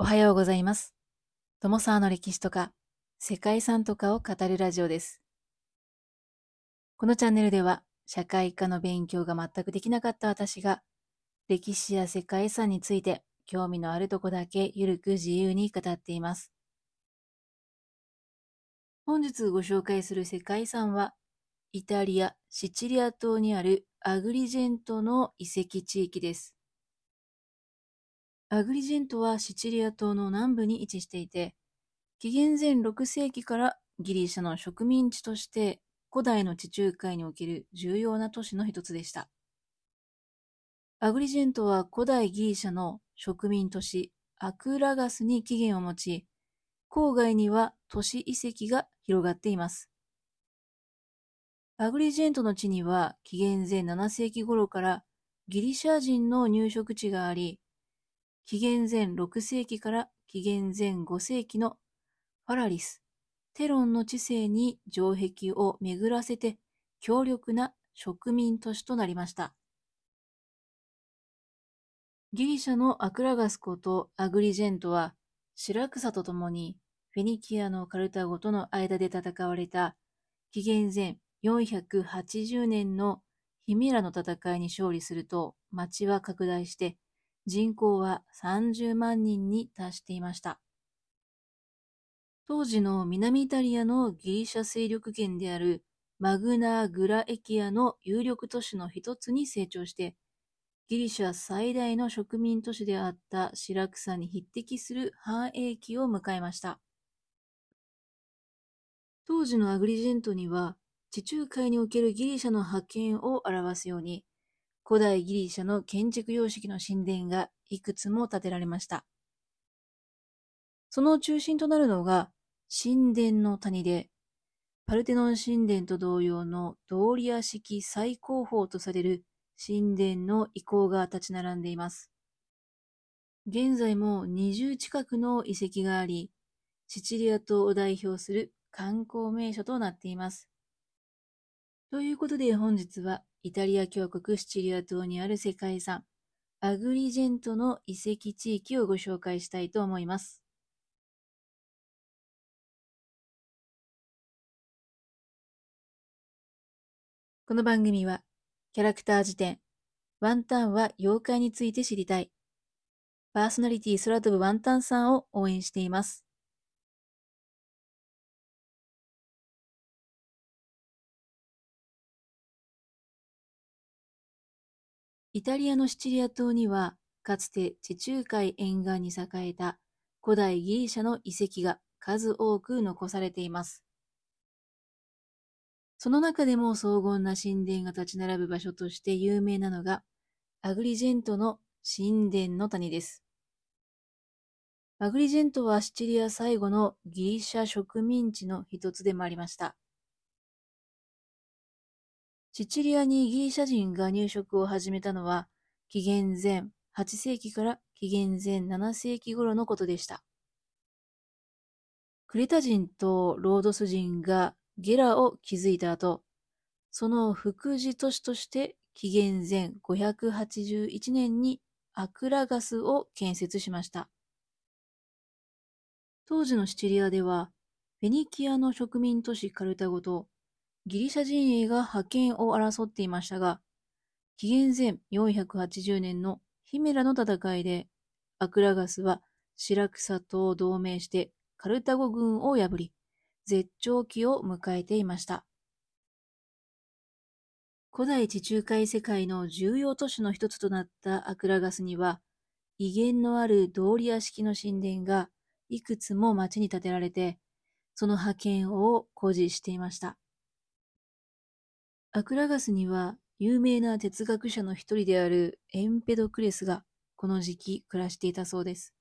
おはようございます。友沢の歴史とか、世界遺産とかを語るラジオです。このチャンネルでは、社会科の勉強が全くできなかった私が、歴史や世界遺産について興味のあるとこだけゆるく自由に語っています。本日ご紹介する世界遺産は、イタリア・シチリア島にあるアグリジェントの遺跡地域です。アグリジェントはシチリア島の南部に位置していて、紀元前6世紀からギリシャの植民地として古代の地中海における重要な都市の一つでした。アグリジェントは古代ギリシャの植民都市アクラガスに起源を持ち、郊外には都市遺跡が広がっています。アグリジェントの地には紀元前7世紀頃からギリシャ人の入植地があり、紀元前6世紀から紀元前5世紀のファラリス、テロンの治世に城壁を巡らせて強力な植民都市となりました。ギリシャのアクラガス湖とアグリジェントは、シラクサとともにフェニキアのカルタゴとの間で戦われた紀元前480年のヒメラの戦いに勝利すると町は拡大して人口は30万人に達していました。当時の南イタリアのギリシャ勢力圏であるマグナー・グラエキアの有力都市の一つに成長して、ギリシャ最大の植民都市であったシラクサに匹敵する繁栄期を迎えました。当時のアグリジェントには、地中海におけるギリシャの覇権を表すように、古代ギリシャの建築様式の神殿がいくつも建てられました。その中心となるのが神殿の谷で、パルテノン神殿と同様のドーリア式最高峰とされる神殿の遺構が立ち並んでいます。現在も20近くの遺跡があり、シチリア島を代表する観光名所となっています。ということで本日はイタリア教国シチリア島にある世界遺産、アグリジェントの遺跡地域をご紹介したいと思います。この番組は、キャラクター辞典、ワンタンは妖怪について知りたい、パーソナリティ空飛ぶワンタンさんを応援しています。イタリアのシチリア島には、かつて地中海沿岸に栄えた古代ギリシャの遺跡が数多く残されています。その中でも荘厳な神殿が立ち並ぶ場所として有名なのが、アグリジェントの神殿の谷です。アグリジェントはシチリア最後のギリシャ植民地の一つでもありました。シチリアにギリシャ人が入植を始めたのは、紀元前8世紀から紀元前7世紀頃のことでした。クレタ人とロードス人がゲラを築いた後、その副次都市として紀元前581年にアクラガスを建設しました。当時のシチリアでは、フェニキアの植民都市カルタゴとギリシャ陣営が覇権を争っていましたが、紀元前480年のヒメラの戦いで、アクラガスはシラクサと同盟してカルタゴ軍を破り、絶頂期を迎えていました。古代地中海世界の重要都市の一つとなったアクラガスには、威厳のあるドーリア式の神殿がいくつも町に建てられて、その覇権を誇示していました。アクラガスには有名な哲学者の一人であるエンペドクレスがこの時期暮らしていたそうです。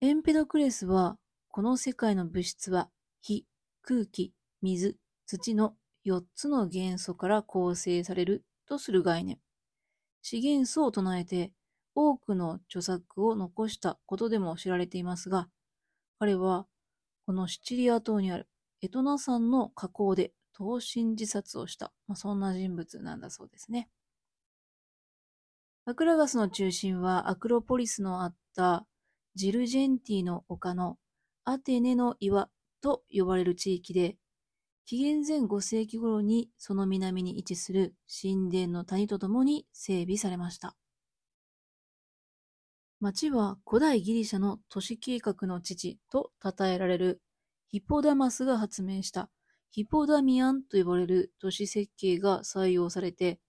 エンペドクレスはこの世界の物質は火、空気、水、土の4つの元素から構成されるとする概念。資源素を唱えて多くの著作を残したことでも知られていますが、彼はこのシチリア島にあるエトナ山の河口で投身自殺をした、まあ、そんな人物なんだそうですね。アクラガスの中心はアクロポリスのあったジルジェンティの丘のアテネの岩と呼ばれる地域で、紀元前5世紀頃にその南に位置する神殿の谷とともに整備されました。町は古代ギリシャの都市計画の父と称えられるヒポダマスが発明したヒポダミアンと呼ばれる都市設計が採用されて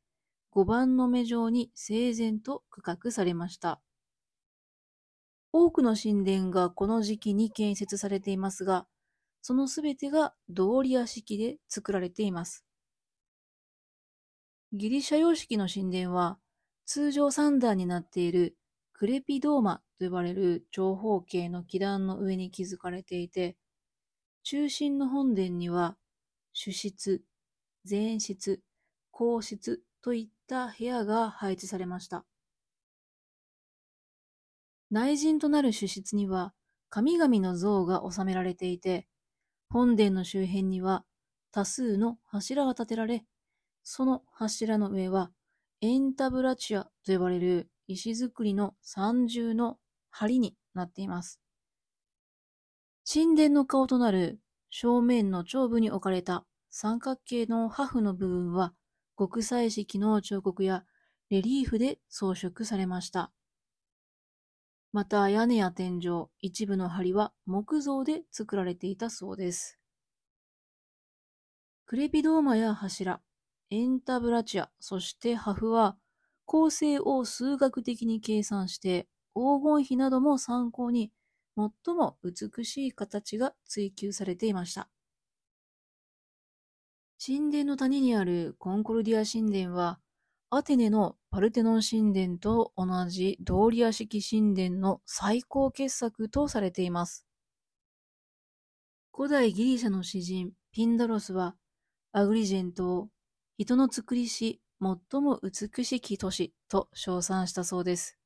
5番の目状に整然と区画されました。多くの神殿がこの時期に建設されていますが、そのすべてがドーリア式で作られています。ギリシャ様式の神殿は、通常三段になっているクレピドーマと呼ばれる長方形の基壇の上に築かれていて、中心の本殿には、主室、前室、後室といった部屋が配置されました。内陣となる主室には、神々の像が収められていて、本殿の周辺には多数の柱が立てられ、その柱の上はエンタブラチアと呼ばれる石造りの三重の梁になっています。神殿の顔となる正面の頂部に置かれた三角形の破風の部分は国際式の彫刻やレリーフで装飾されました。また屋根や天井、一部の梁は木造で作られていたそうです。クレピドーマや柱、エンタブラチア、そしてハフは構成を数学的に計算して黄金比なども参考に最も美しい形が追求されていました。神殿の谷にあるコンコルディア神殿はアテネのパルテノン神殿と同じドーリア式神殿の最高傑作とされています。古代ギリシャの詩人ピンダロスは、アグリジェントを人の作りし最も美しき都市と称賛したそうです。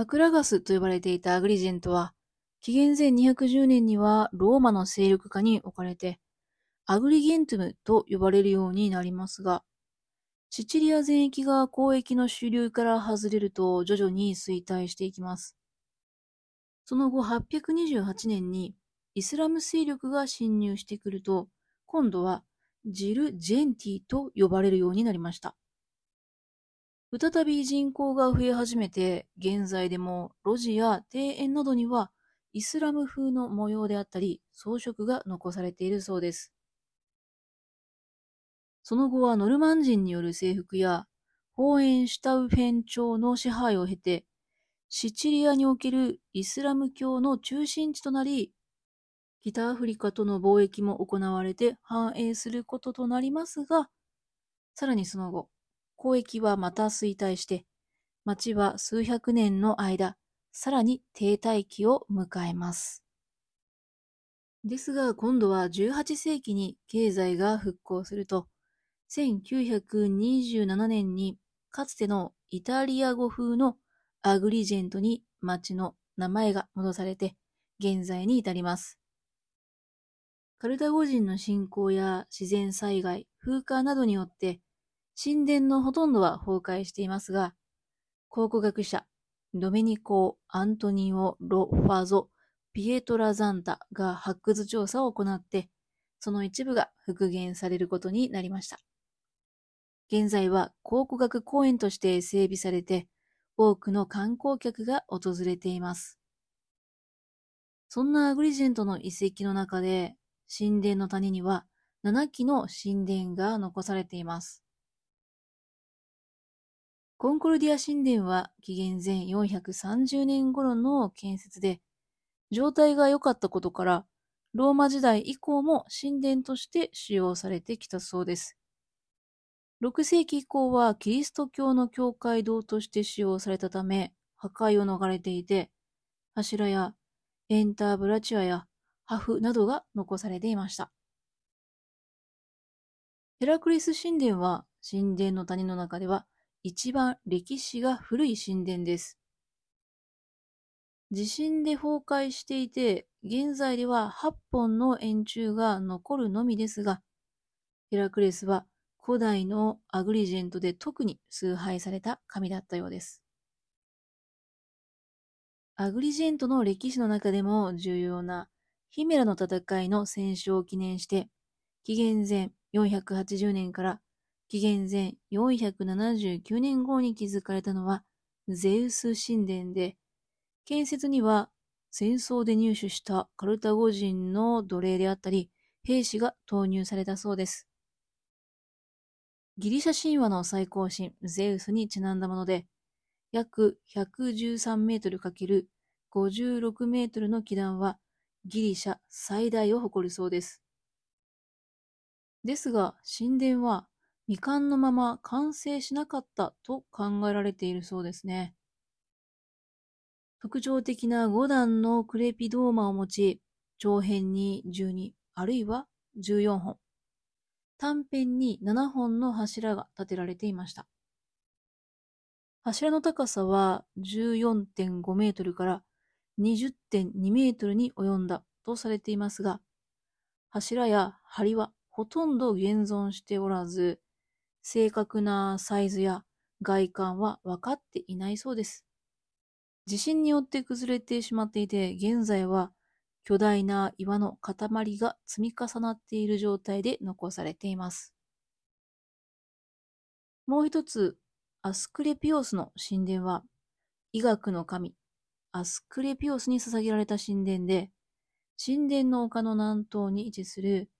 アクラガスと呼ばれていたアグリジェントは、紀元前210年にはローマの勢力下に置かれて、アグリゲントムと呼ばれるようになりますが、シチリア全域が交易の主流から外れると徐々に衰退していきます。その後828年にイスラム勢力が侵入してくると、今度はジル・ジェンティと呼ばれるようになりました。再び人口が増え始めて、現在でも路地や庭園などにはイスラム風の模様であったり装飾が残されているそうです。その後はノルマン人による征服や、ホーエンシュタウフェン朝の支配を経て、シチリアにおけるイスラム教の中心地となり、北アフリカとの貿易も行われて繁栄することとなりますが、さらにその後、交易はまた衰退して、町は数百年の間、さらに停滞期を迎えます。ですが今度は18世紀に経済が復興すると、1927年にかつてのイタリア語風のアグリジェントに町の名前が戻されて現在に至ります。カルタゴ人の侵攻や自然災害、風化などによって神殿のほとんどは崩壊していますが、考古学者ドメニコ・アントニオ・ロ・ファゾ・ピエトラ・ザンタが発掘調査を行って、その一部が復元されることになりました。現在は考古学公園として整備されて、多くの観光客が訪れています。そんなアグリジェントの遺跡の中で、神殿の谷には7基の神殿が残されています。コンコルディア神殿は紀元前430年頃の建設で、状態が良かったことから、ローマ時代以降も神殿として使用されてきたそうです。6世紀以降はキリスト教の教会堂として使用されたため破壊を逃れていて、柱やエンターブラチュアやハフなどが残されていました。ヘラクリス神殿は神殿の谷の中では一番歴史が古い神殿です。地震で崩壊していて、現在では8本の円柱が残るのみですが、ヘラクレスは古代のアグリジェントで特に崇拝された神だったようです。アグリジェントの歴史の中でも重要なヒメラの戦いの戦勝を記念して、紀元前480年から紀元前479年後に築かれたのはゼウス神殿で、建設には戦争で入手したカルタゴ人の奴隷であったり、兵士が投入されたそうです。ギリシャ神話の最高神ゼウスにちなんだもので、約113メートル ×56 メートルの基壇はギリシャ最大を誇るそうです。ですが、神殿は未完のまま完成しなかったと考えられているそうですね。特徴的な5段のクレピドーマを持ち、長辺に12、あるいは14本、短辺に7本の柱が立てられていました。柱の高さは14.5メートルから20.2メートルに及んだとされていますが、柱や梁はほとんど現存しておらず、正確なサイズや外観は分かっていないそうです。地震によって崩れてしまっていて、現在は巨大な岩の塊が積み重なっている状態で残されています。もう一つ、アスクレピオスの神殿は、医学の神、アスクレピオスに捧げられた神殿で、神殿の丘の南東に位置する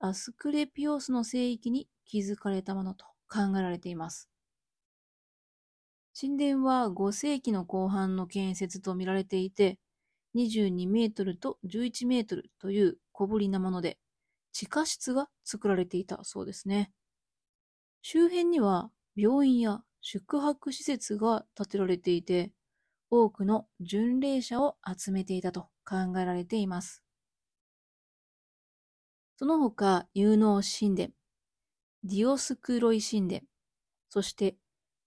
アスクレピオスの聖域に築かれたものと考えられています。神殿は5世紀の後半の建設とみられていて、22メートルと11メートルという小ぶりなもので、地下室が作られていたそうですね。周辺には病院や宿泊施設が建てられていて、多くの巡礼者を集めていたと考えられています。その他、有能神殿、ディオスクロイ神殿、そして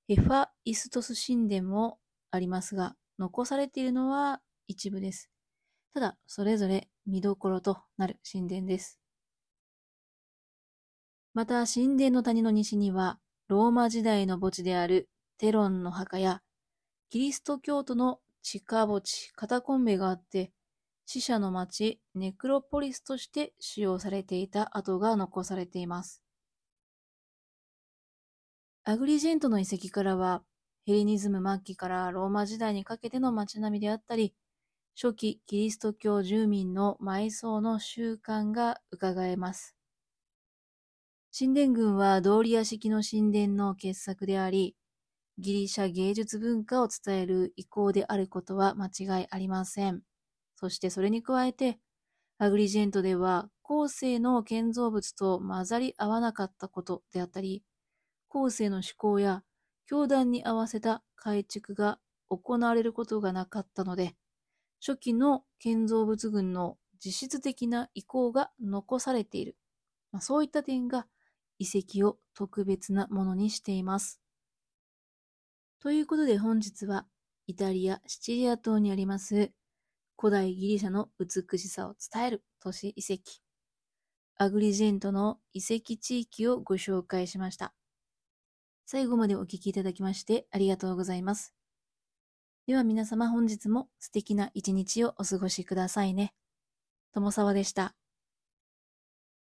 ヘファイストス神殿もありますが、残されているのは一部です。ただ、それぞれ見どころとなる神殿です。また、神殿の谷の西には、ローマ時代の墓地であるテロンの墓や、キリスト教徒の地下墓地、カタコンベがあって、死者の町、ネクロポリスとして使用されていた跡が残されています。アグリジェントの遺跡からは、ヘレニズム末期からローマ時代にかけての街並みであったり、初期キリスト教住民の埋葬の習慣が伺えます。神殿群はドーリア式の神殿の傑作であり、ギリシャ芸術文化を伝える意向であることは間違いありません。そしてそれに加えて、アグリジェントでは後世の建造物と混ざり合わなかったことであったり、後世の思考や教団に合わせた改築が行われることがなかったので、初期の建造物群の実質的な意向が残されている。まあ、そういった点が遺跡を特別なものにしています。ということで本日はイタリア・シチリア島にあります古代ギリシャの美しさを伝える都市遺跡アグリジェントの遺跡地域をご紹介しました。最後までお聴きいただきましてありがとうございます。では皆様本日も素敵な一日をお過ごしくださいね。ともさわでした。